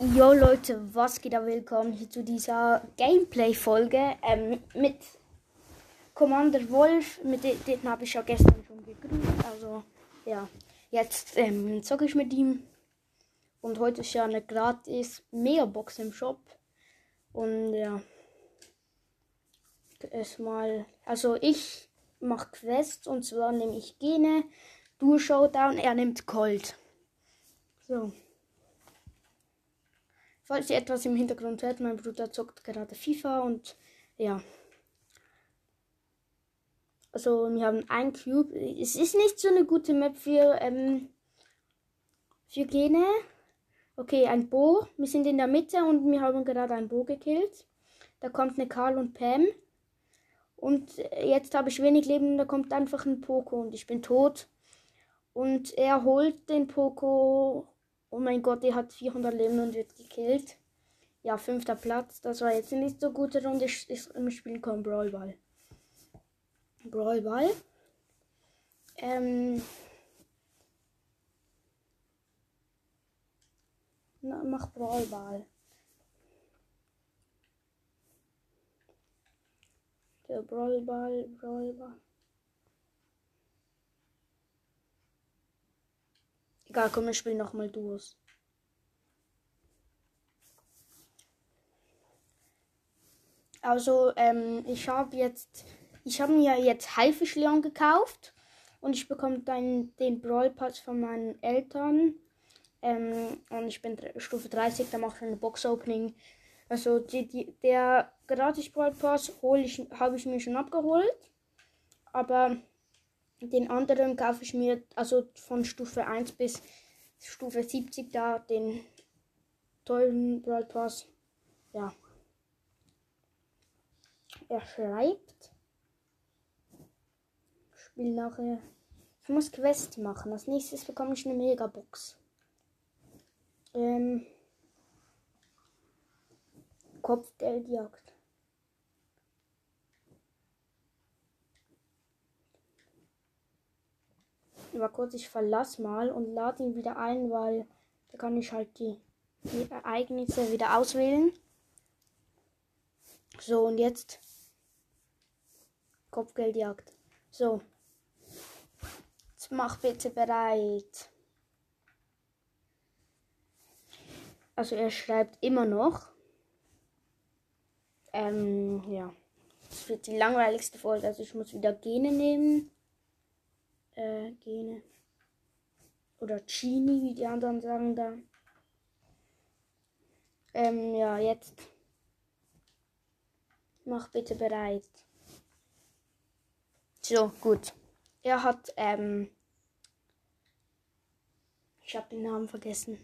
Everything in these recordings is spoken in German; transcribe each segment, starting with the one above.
Jo Leute, was geht da? Willkommen hier zu dieser Gameplay-Folge ähm, mit Commander Wolf. Mit dem, den habe ich ja gestern schon gegrüßt. Also ja, jetzt ähm, zocke ich mit ihm. Und heute ist ja eine gratis Megabox im Shop. Und ja, erstmal, also ich mache Quests und zwar nehme ich Gene, du Showdown, er nimmt Colt. So. Falls ihr etwas im Hintergrund hört, mein Bruder zockt gerade FIFA und ja. Also wir haben ein Cube. Es ist nicht so eine gute Map für, ähm, für Gene. Okay, ein Bo. Wir sind in der Mitte und wir haben gerade ein Bo gekillt. Da kommt eine Karl und Pam. Und jetzt habe ich wenig Leben, da kommt einfach ein Poco und ich bin tot. Und er holt den Poco Oh mein Gott, der hat 400 Leben und wird gekillt. Ja, fünfter Platz. Das war jetzt nicht so gute Runde. Im Spiel kommt Brawlball. Brawlball. Ähm. Na, mach Brawlball. Der Brawlball, Brawlball. Egal, komm, wir spielen nochmal Duos. Also, ähm, ich habe jetzt, ich habe mir jetzt Haifischleon gekauft und ich bekomme dann den Brawl Pass von meinen Eltern. Ähm, und ich bin Stufe 30, da mache ich eine Box Opening. Also die, die, der gratis Brawl Pass ich, habe ich mir schon abgeholt. Aber den anderen kaufe ich mir, also von Stufe 1 bis Stufe 70 da, den tollen Brawl Pass. Ja. Er schreibt. Spiel nachher. Ich muss Quest machen. Als nächstes bekomme ich eine Megabox. Ähm. Kopfgeldjagd. Aber kurz, ich verlasse mal und lade ihn wieder ein, weil da kann ich halt die, die Ereignisse wieder auswählen. So, und jetzt Kopfgeldjagd. So. Jetzt mach bitte bereit. Also er schreibt immer noch. Ähm, ja. Das wird die langweiligste Folge. Also ich muss wieder Gene nehmen äh, Gene. Oder Genie, wie die anderen sagen da. Ähm, ja, jetzt. Mach bitte bereit. So, gut. Er hat, ähm. Ich habe den Namen vergessen.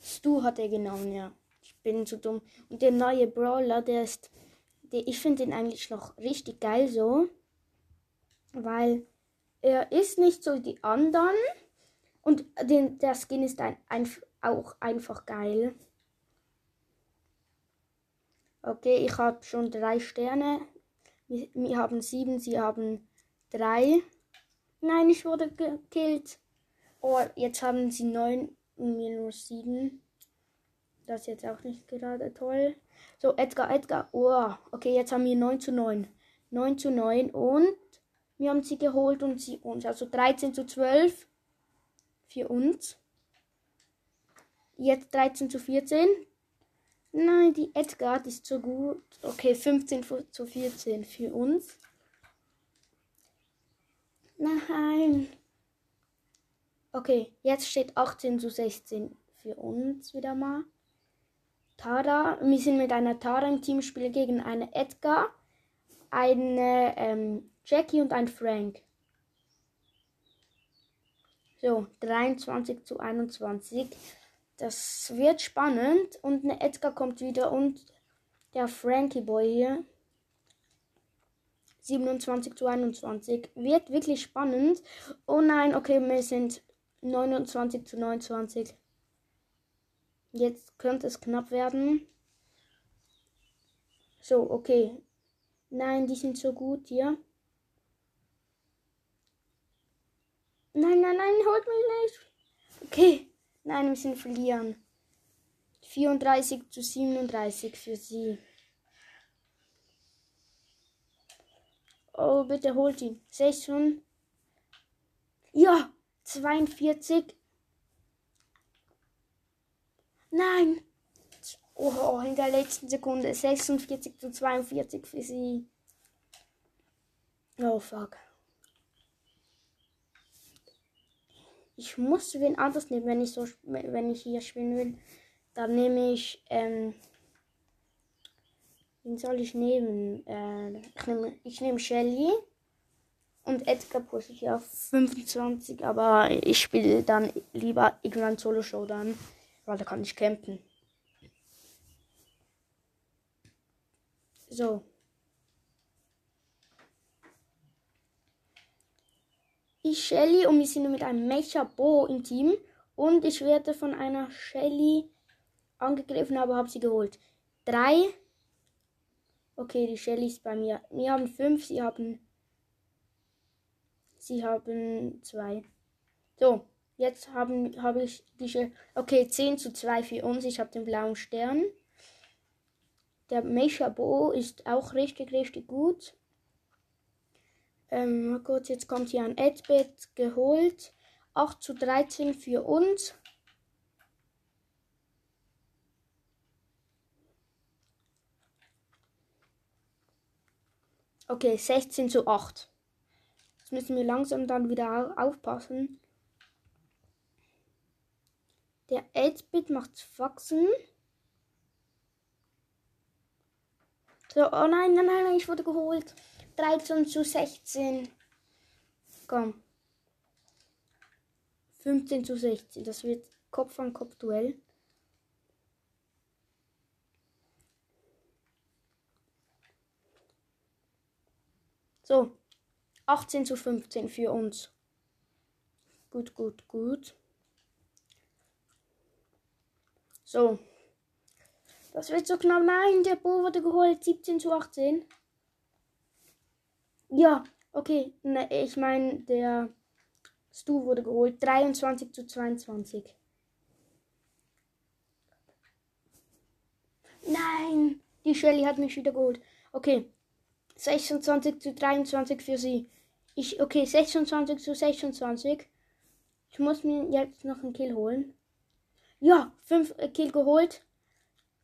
Stu hat er genommen, ja bin zu dumm. Und der neue Brawler, der ist, der, ich finde ihn eigentlich noch richtig geil so. Weil er ist nicht so die anderen. Und den, der Skin ist ein, ein, auch einfach geil. Okay, ich habe schon drei Sterne. Wir, wir, haben sieben, sie haben drei. Nein, ich wurde gekillt. Oh, jetzt haben sie neun und mir nur sieben. Das ist jetzt auch nicht gerade toll. So, Edgar, Edgar. Oh, okay, jetzt haben wir 9 zu 9. 9 zu 9 und wir haben sie geholt und sie uns. Also 13 zu 12 für uns. Jetzt 13 zu 14. Nein, die Edgar ist so gut. Okay, 15 zu 14 für uns. Nein. Okay, jetzt steht 18 zu 16 für uns wieder mal. Tara. Wir sind mit einer Tara im Teamspiel gegen eine Edgar, eine ähm, Jackie und ein Frank. So, 23 zu 21. Das wird spannend. Und eine Edgar kommt wieder und der Frankie Boy hier. 27 zu 21. Wird wirklich spannend. Oh nein, okay, wir sind 29 zu 29. Jetzt könnte es knapp werden. So, okay. Nein, die sind so gut hier. nein, nein, nein, holt mich nicht. Okay. Nein, wir müssen verlieren. 34 zu 37 für sie. Oh, bitte holt ihn. 600. Ja, 42. Nein. Oh, in der letzten Sekunde. 46 zu 42 für sie. Oh, fuck. Ich muss wen anders nehmen, wenn ich so, wenn ich hier spielen will. Dann nehme ich, ähm, wen soll ich nehmen? Äh, ich nehme, ich nehme Shelly. Und Edgar pushe ich auf 25, aber ich spiele dann lieber Ignorant Solo Showdown, da kann ich campen. So. Ich Shelly und wir sind mit einem Mecha Bo im Team. Und ich werde von einer Shelly angegriffen, aber habe sie geholt. Drei. Okay, die Shelly ist bei mir. Wir haben fünf, sie haben. Sie haben zwei. So, jetzt habe ich diese. Okay, 10 zu 2 für uns. Ich habe den blauen Stern. Der Mecha Bo ist auch richtig, richtig gut. Ähm, kurz, jetzt kommt hier ein Edbit geholt. 8 zu 13 für uns. Okay, 16 zu 8. Jetzt müssen wir langsam dann wieder aufpassen. Der 8-Bit macht Faxen. So, oh nein, nein, nein, ich wurde geholt. 13 zu 16. Komm. 15 zu 16. Das wird Kopf an Kopf Duell. So. 18 zu 15 für uns. Gut, gut, gut. So. Das wird so knapp. Nein, der Bo wurde geholt. 17 zu 18. Ja, okay. Ne, ich meine, der Stu wurde geholt. 23 zu 22. Nein, die Shelly hat mich wieder geholt. Okay. 26 zu 23 für sie. Ich, okay, 26 zu 26. Ich muss mir jetzt noch einen Kill holen. Ja, 5 äh, Kill geholt.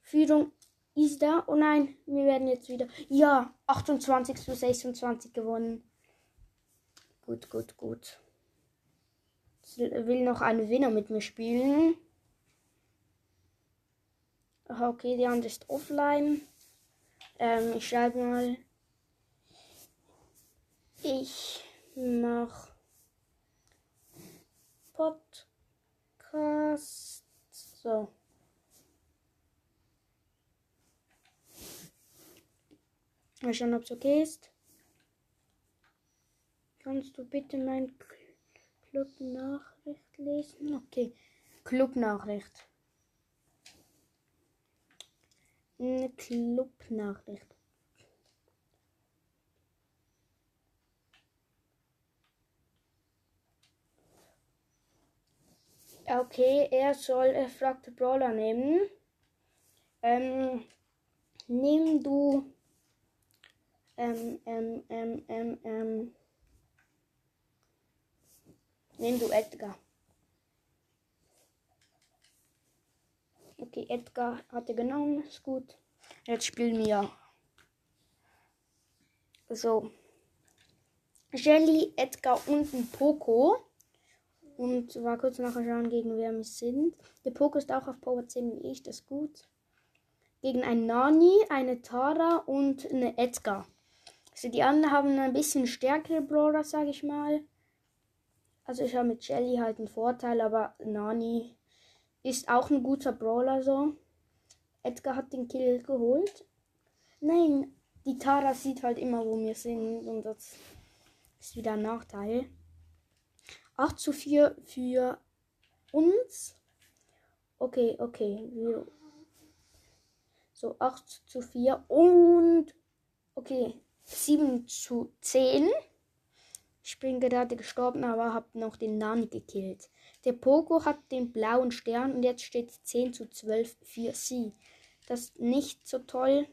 Führung ist da. Oh nein, wir werden jetzt wieder. Ja, 28 zu 26 gewonnen. Gut, gut, gut. Ich will noch eine Winner mit mir spielen. Okay, die andere ist offline. Ähm, ich schreibe mal. Ich mach Podcast. So. Mal schauen, ob es okay ist. Kannst du bitte mein Club-Nachricht lesen? Okay. Club-Nachricht. Eine Club-Nachricht. Okay, er soll er fragte Brawler nehmen. Ähm, nimm du ähm, ähm, ähm, ähm, ähm. Nimm du Edgar. Okay, Edgar hat er genommen. Ist gut. Jetzt spielen wir. So. Jelly, Edgar und ein Poco. Und war kurz nachher schauen, gegen wer wir sind. Der Poco ist auch auf Power 10 wie ich, das ist gut. Gegen ein Nani, eine Tara und eine Edgar. Also die anderen haben ein bisschen stärkere Brawler, sage ich mal. Also ich habe mit Jelly halt einen Vorteil, aber Nani ist auch ein guter Brawler so. Edgar hat den Kill geholt. Nein, die Tara sieht halt immer, wo wir sind und das ist wieder ein Nachteil. 8 zu 4 für uns. Okay, okay. So, 8 zu 4 und okay, 7 zu 10 Ich bin gerade gestorben, aber habe noch den Nani gekillt. Der Poco hat den blauen Stern und jetzt steht 10 zu 12 für sie. Das ist nicht so toll.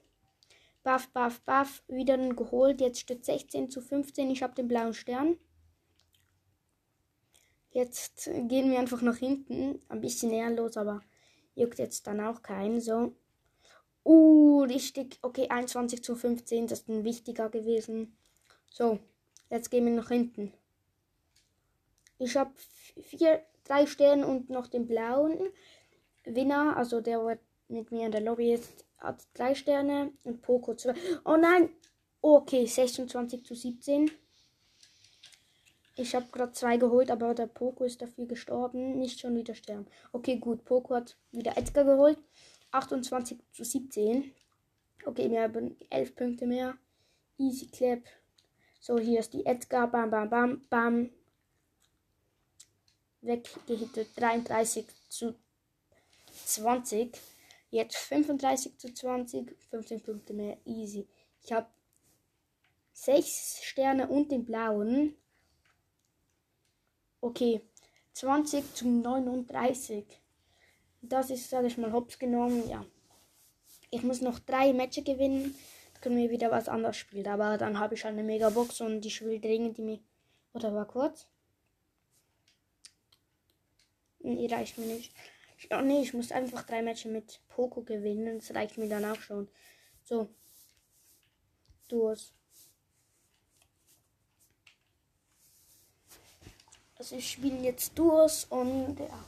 Buff, buff, buff. Wieder geholt. Jetzt steht 16 zu 15. Ich habe den blauen Stern. Jetzt gehen wir einfach nach hinten. Ein bisschen ehrenlos, aber juckt jetzt dann auch keinen. So. Uh, richtig. Okay, 21 zu 15. Das ist ein wichtiger gewesen. So. Jetzt gehen wir nach hinten. Ich habe vier, drei Sterne und noch den blauen Winner, also der mit mir in der Lobby ist, hat drei Sterne und Poco zwei. Oh nein! Okay, 26 zu 17. Ich habe gerade zwei geholt, aber der Poco ist dafür gestorben. Nicht schon wieder sterben. Okay, gut. Poco hat wieder Edgar geholt. 28 zu 17. Okay, wir haben 11 Punkte mehr. Easy Clap. So, hier ist die Edgar. Bam, bam, bam, bam. Weggehittet. 33 zu 20. Jetzt 35 zu 20. 15 Punkte mehr. Easy. Ich habe 6 Sterne und den blauen. Okay. 20 zu 39. Das ist, sage ich mal, hops genommen. Ja. Ich muss noch drei Matches gewinnen können wir wieder was anderes spielen. Aber dann habe ich halt eine Megabox und ich will dringend die mir. Oder war kurz? Nee, reicht mir nicht. Oh nee, ich muss einfach drei Matches mit Poco gewinnen. Das reicht mir dann auch schon. So. Duos. Also ich spiele jetzt Duos und ja.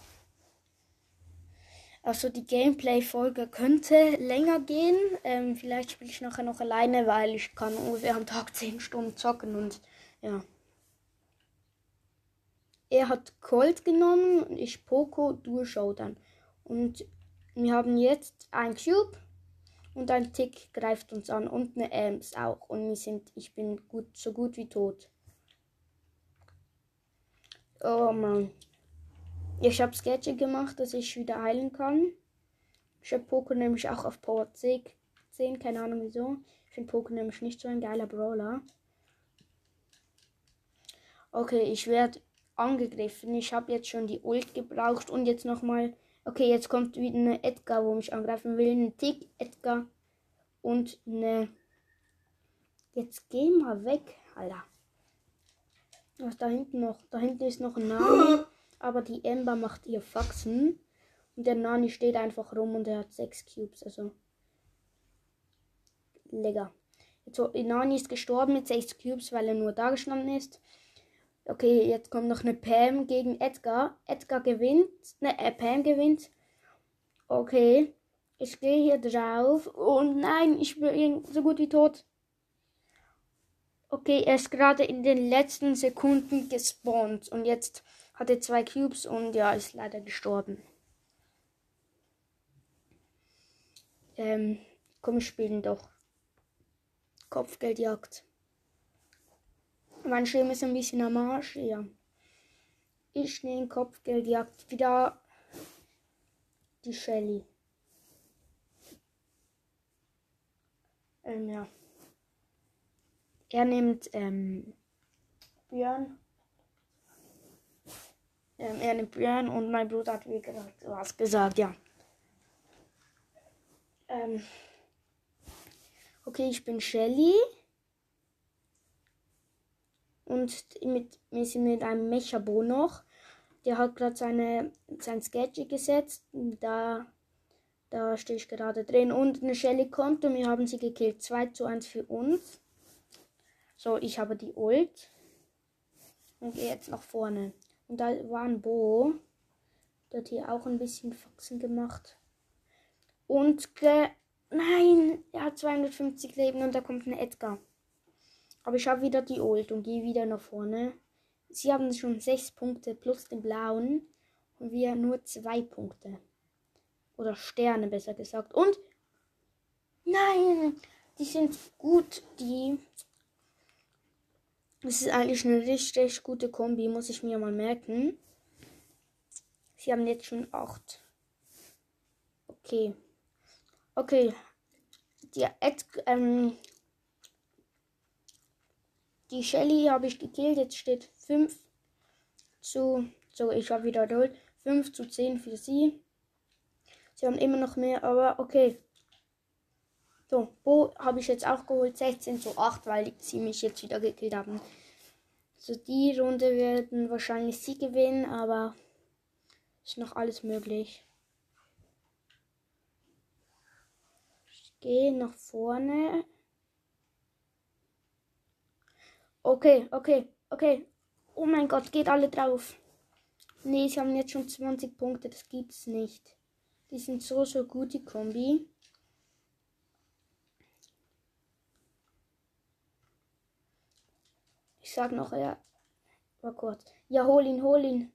Also die Gameplay-Folge könnte länger gehen. Ähm, vielleicht spiele ich nachher noch alleine, weil ich kann ungefähr am Tag 10 Stunden zocken und ja. Er hat Colt genommen und ich Poco Dual Showdown. Und wir haben jetzt ein Cube und ein Tick greift uns an und eine Ems auch. Und wir sind, ich bin gut, so gut wie tot. Oh Mann. Ich habe Sketche gemacht, dass ich wieder heilen kann. Ich habe Poco nämlich auch auf Power 10, keine Ahnung wieso. Ich finde Poco nämlich nicht so ein geiler Brawler. Okay, ich werde angegriffen. Ich habe jetzt schon die Ult gebraucht und jetzt nochmal. Okay, jetzt kommt wieder eine Edgar, wo mich angreifen will. Ein Tick, Edgar und eine. Jetzt geh mal weg, Alter. Was da hinten noch? Da hinten ist noch ein Name. aber die Ember macht ihr Faxen. Und der Nani steht einfach rum und er hat sechs Cubes, also. Lecker. Jetzt, Nani ist gestorben mit sechs Cubes, weil er nur da gestanden ist. Okay, jetzt kommt noch eine Pam gegen Edgar. Edgar gewinnt. Ne, äh, Pam gewinnt. Okay. Ich gehe hier drauf. Oh nein, ich bin so gut wie tot. Okay, er ist gerade in den letzten Sekunden gespawnt. Und jetzt hatte zwei Cubes und ja, ist leider gestorben. Ähm, komm, spielen doch. Kopfgeldjagd. Mein Schirm ist ein bisschen am Arsch, ja. Ich nehme Kopfgeldjagd wieder die Shelly. Ähm, ja. Er nimmt ähm, Björn. Ähm, er nimmt Björn und mein Bruder hat wie gesagt was gesagt, ja. Ähm, okay, ich bin Shelly. Und mit, wir sind mit einem Mechabo noch. Der hat gerade seine, sein Sketchy gesetzt. Da, da stehe ich gerade drin. Und eine Shelly kommt und wir haben sie gekillt. 2 zu 1 für uns. So, ich habe die Ult. Und gehe jetzt nach vorne. Und da war ein Bo. Der hat hier auch ein bisschen Faxen gemacht. Und ge Nein, er hat 250 Leben und da kommt ein Edgar. Aber ich habe wieder die Ult und gehe wieder nach vorne. Sie haben schon 6 Punkte plus den blauen und wir nur 2 Punkte. Oder Sterne besser gesagt. Und nein, die sind gut, die das ist eigentlich eine richtig gute Kombi, muss ich mir mal merken. Sie haben jetzt schon 8. Okay. Okay. Die, Ed, ähm, die Shelly habe ich gekillt. Jetzt steht 5 zu. So, ich habe wieder wiederholt. 5 zu 10 für sie. Sie haben immer noch mehr, aber okay. So, Bo habe ich jetzt auch geholt. 16 zu 8, weil sie mich jetzt wieder gekillt haben. So, die Runde werden wahrscheinlich sie gewinnen, aber ist noch alles möglich. Ich gehe nach vorne. Okay, okay, okay. Oh mein Gott, geht alle drauf. Nee, sie haben jetzt schon 20 Punkte, das gibt's nicht. Die sind so, so gut, die Kombi. Ich sag noch, ja. Oh Gott. Ja, hol ihn, hol ihn.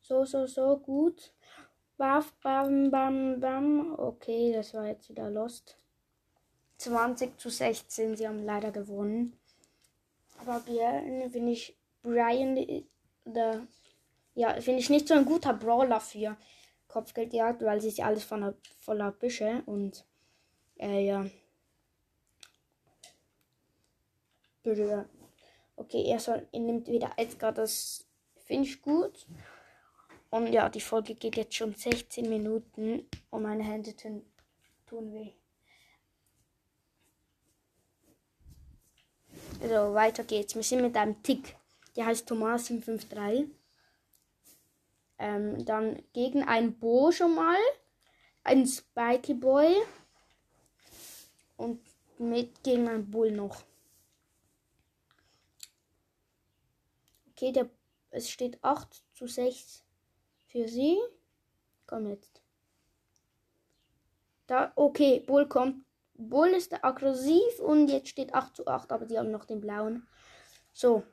So, so, so, gut. Bam, bam, bam, bam. Okay, das war jetzt wieder Lost. 20 zu 16. Sie haben leider gewonnen. Aber Brian finde ich Brian der ja, finde ich nicht so ein guter Brawler für Kopfgeldjagd, weil sie ist ja alles voller, voller Büsche und äh, ja. Bitte. Okay, er soll, er nimmt wieder Edgar, das finde ich gut. Und ja, die Folge geht jetzt schon 16 Minuten und meine Hände tun, tun weh. So, weiter geht's. Wir sind mit einem Tick. Der heißt Thomas 753. Ähm, dann gegen ein Bo schon mal. Ein Spikey Boy. Und mit gegen ein Bull noch. Okay, der, es steht 8 zu 6 für sie. Komm jetzt. Da, okay, Bull kommt Bull ist aggressiv und jetzt steht 8 zu 8, aber die haben noch den blauen. So.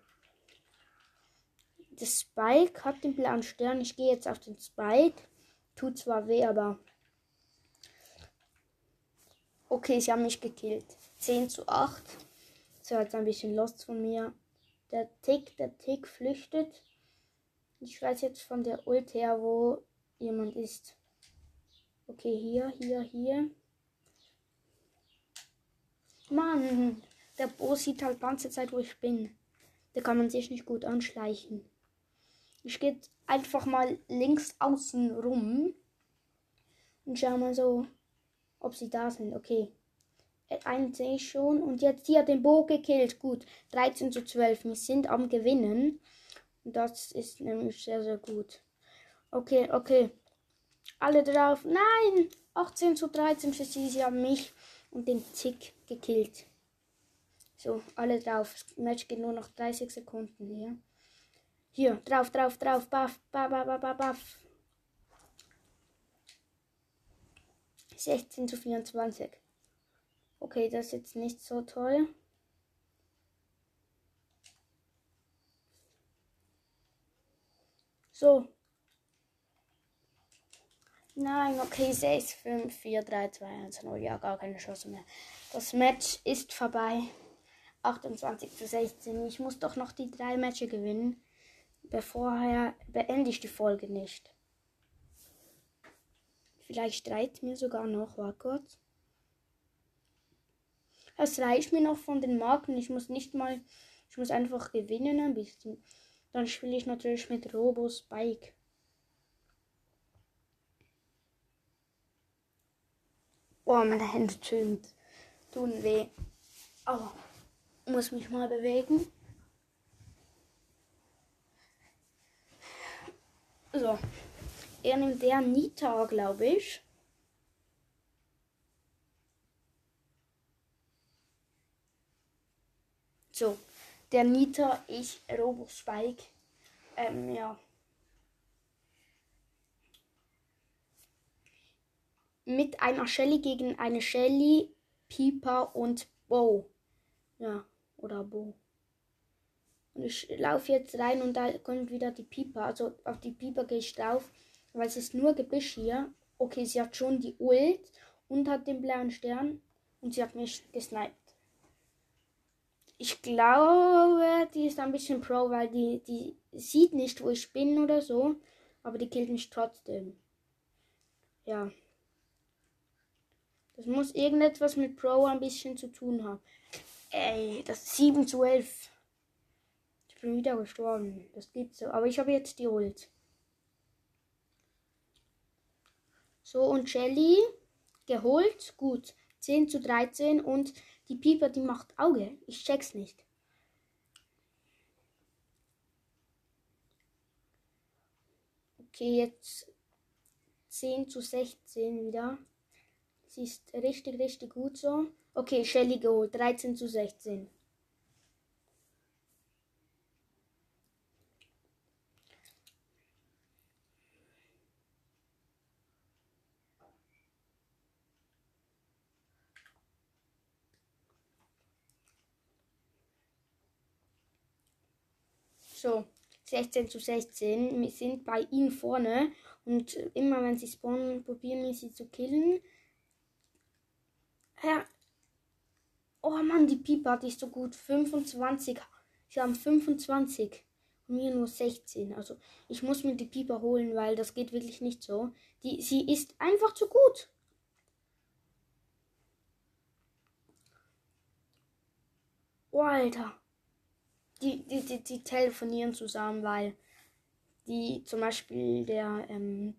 Das Spike hat den blauen Stern. Ich gehe jetzt auf den Spike. Tut zwar weh, aber. Okay, sie haben mich gekillt. 10 zu 8. So, jetzt ein bisschen lost von mir. Der Tick, der Tick flüchtet. Ich weiß jetzt von der Ult her, wo jemand ist. Okay, hier, hier, hier. Mann, der Bo sieht halt ganze Zeit, wo ich bin. Da kann man sich nicht gut anschleichen. Ich gehe einfach mal links außen rum und schau mal so, ob sie da sind. Okay. Äh, einen sehe ich schon. Und jetzt hier den Bo gekillt. Gut. 13 zu 12. Wir sind am Gewinnen. Das ist nämlich sehr, sehr gut. Okay, okay. Alle drauf. Nein! 18 zu 13 für sie. Sie haben mich und den Tick gekillt. So, alle drauf. Das Match geht nur noch 30 Sekunden hier. Hier, drauf, drauf, drauf, baff, baff, baff, baff, baff. 16 zu 24. Okay, das ist jetzt nicht so toll. So, Nein, okay, 6, 5, 4, 3, 2, 1, 0. Ja, gar keine Chance mehr. Das Match ist vorbei. 28 zu 16. Ich muss doch noch die drei Matches gewinnen. Bevorher beende ich die Folge nicht. Vielleicht reicht mir sogar noch. Warte kurz. Es reicht mir noch von den Marken. Ich muss nicht mal. Ich muss einfach gewinnen ein bisschen. Dann spiele ich natürlich mit Robo Spike. Oh, meine Hände tun, tun weh. Oh, muss mich mal bewegen. So. Er nimmt der Nita, glaube ich. So. Der Nita, ich, Robo Spike. Ähm, ja. mit einer Shelly gegen eine Shelly, Pieper und Bo. Ja, oder Bo. Und ich laufe jetzt rein und da kommt wieder die Pieper. Also auf die Pieper gehe ich drauf, weil es ist nur Gebüsch hier. Okay, sie hat schon die Ult und hat den blauen Stern und sie hat mich gesniped. Ich glaube, die ist ein bisschen pro, weil die, die sieht nicht, wo ich bin oder so, aber die killt mich trotzdem. Ja. Das muss irgendetwas mit Pro ein bisschen zu tun haben. Ey, das ist 7 zu 11. Ich bin wieder gestorben. Das geht so. Aber ich habe jetzt die Ult. So, und Shelly geholt. Gut. 10 zu 13. Und die Pieper, die macht Auge. Ich check's nicht. Okay, jetzt 10 zu 16 wieder. Sie ist richtig, richtig gut so. Okay, Shelly geholt. 13 zu 16. So, 16 zu 16. Wir sind bei ihnen vorne. Und immer wenn sie spawnen, probieren wir sie zu killen. Ja. Oh Mann, die Piper, die ist so gut. 25. Sie haben 25. Und mir nur 16. Also ich muss mir die Piper holen, weil das geht wirklich nicht so. Die, sie ist einfach zu gut. Oh, Alter die, die, die, die telefonieren zusammen, weil die zum Beispiel der ähm,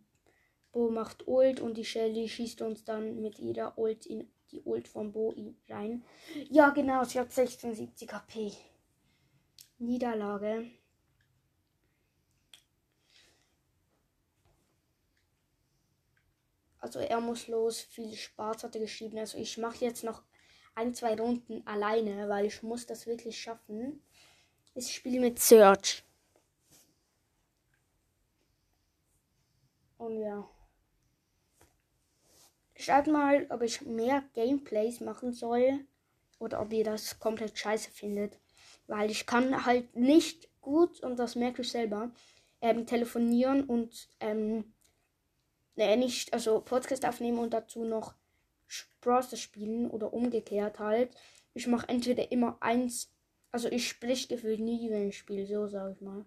Bo macht Ult und die Shelly schießt uns dann mit jeder Ult in die Ult von Bo rein. Ja, genau, sie hat 76 HP. Niederlage. Also er muss los. Viel Spaß hat er geschrieben. Also ich mache jetzt noch ein, zwei Runden alleine, weil ich muss das wirklich schaffen. Ich spiele mit Search. Und ja. Schaut mal, ob ich mehr Gameplays machen soll oder ob ihr das komplett scheiße findet. Weil ich kann halt nicht gut, und das merke ich selber, ähm, telefonieren und ähm, äh, nicht, also Podcast aufnehmen und dazu noch Browser spielen oder umgekehrt halt. Ich mache entweder immer eins also ich sprich gefühlt nie, wenn ich spiele, so sage ich mal.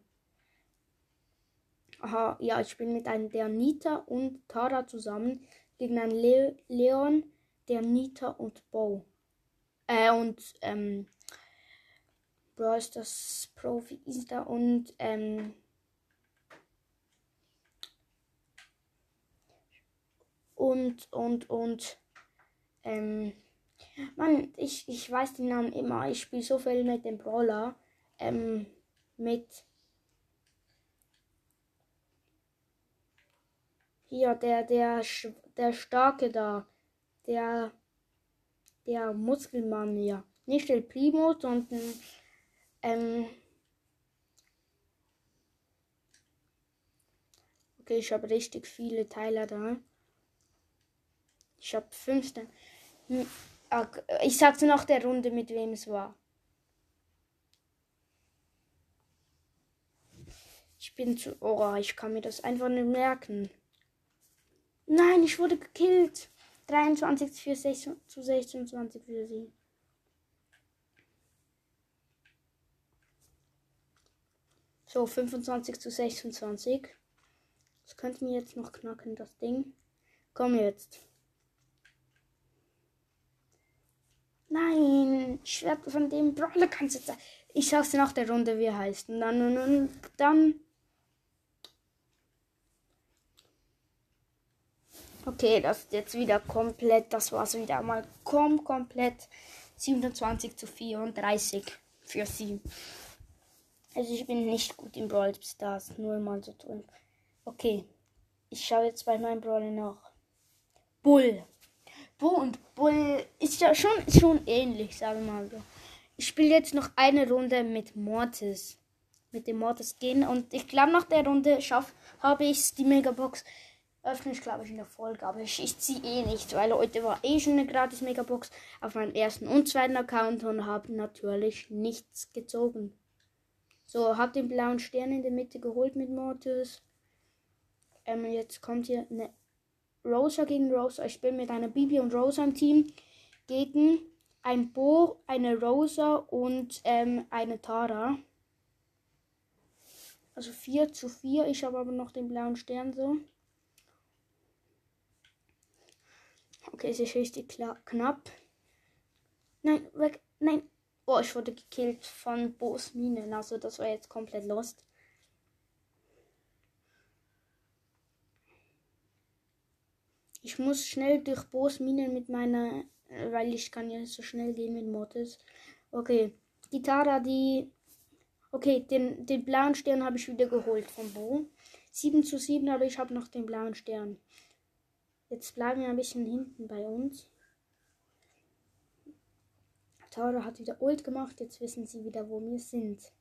Aha, ja, ich bin mit einem der Nita und Tara zusammen gegen einen Le Leon, der Nita und Bo. Äh, und, ähm, Bro ist das Profi ist da und, ähm, und, und, und, ähm, Mann, ich, ich weiß den Namen immer. Ich spiele so viel mit dem Brawler. Ähm, mit. Hier, der, der, der Starke da. Der. Der Muskelmann hier. Nicht der Primo, sondern. Ähm. Okay, ich habe richtig viele Teile da. Ich habe 15. Ich sagte nach der Runde, mit wem es war. Ich bin zu. Oh, ich kann mir das einfach nicht merken. Nein, ich wurde gekillt. 23 für 6, zu 26 für sie. So, 25 zu 26. Das könnte mir jetzt noch knacken, das Ding. Komm jetzt. Nein, Schwert von dem Brawler kannst du sagen. Ich sag's dir nach der Runde, wie er heißt. Und dann, und dann. Okay, das ist jetzt wieder komplett. Das war's wieder mal kom komplett. 27 zu 34 für sie. Also ich bin nicht gut im Brawl Stars, nur mal so drin. Okay, ich schaue jetzt bei meinem Brawler nach. Bull. Bo und Bull ist ja schon, schon ähnlich, sagen wir mal so. Ich spiele jetzt noch eine Runde mit Mortis. Mit dem Mortis gehen. Und ich glaube, nach der Runde habe ich die Megabox. Öffne ich, glaube ich, in der Folge. Aber ich, ich ziehe eh nicht, weil heute war eh schon eine gratis Megabox auf meinem ersten und zweiten Account und habe natürlich nichts gezogen. So, habe den blauen Stern in der Mitte geholt mit Mortis. Ähm, jetzt kommt hier eine Rosa gegen Rosa. Ich bin mit einer Bibi und Rosa im Team gegen ein Bo, eine Rosa und ähm, eine Tara. Also 4 zu 4. Ich habe aber noch den blauen Stern so. Okay, es ist richtig knapp. Nein, weg. Nein. Oh, ich wurde gekillt von Bo's Minen. Also das war jetzt komplett lost. Ich muss schnell durch Bo's Minen mit meiner, weil ich kann ja so schnell gehen mit Mortis. Okay, Gitarre, die, okay, den, den blauen Stern habe ich wieder geholt von Bo. 7 zu 7, aber ich habe noch den blauen Stern. Jetzt bleiben wir ein bisschen hinten bei uns. Tara hat wieder Ult gemacht. Jetzt wissen sie wieder, wo wir sind.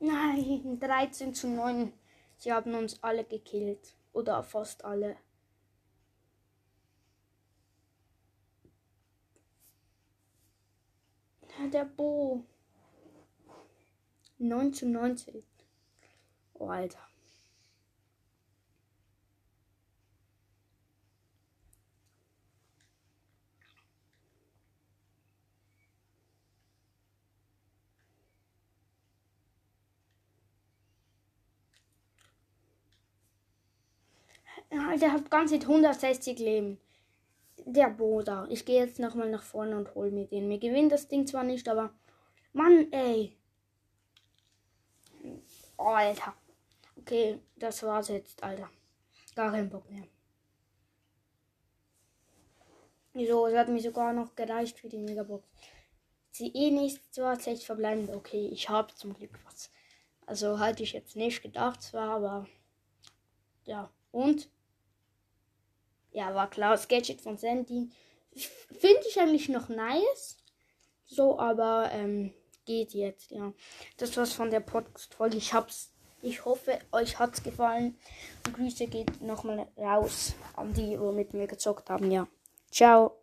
Nein, 13 zu 9. Sie haben uns alle gekillt. Oder fast alle. Der Bo. 9 zu 19. Oh, Alter. Der hat ganze 160 Leben. Der Boda. Ich gehe jetzt nochmal nach vorne und hol mir den. Mir gewinnt das Ding zwar nicht, aber. Mann, ey. Alter. Okay, das war's jetzt, Alter. Gar keinen Bock mehr. Wieso? Es hat mir sogar noch gereicht für die Megabox. Sie eh nicht so schlecht verbleibend. Okay, ich habe zum Glück was. Also hatte ich jetzt nicht gedacht zwar, aber ja. Und ja, war klar, das Gadget von Sandy. Finde ich eigentlich noch nice. So, aber ähm, geht jetzt, ja. Das war's von der Podcast-Folge. Ich hab's. Ich hoffe, euch hat's gefallen. Grüße geht nochmal raus an die, wo mit mir gezockt haben, ja. Ciao.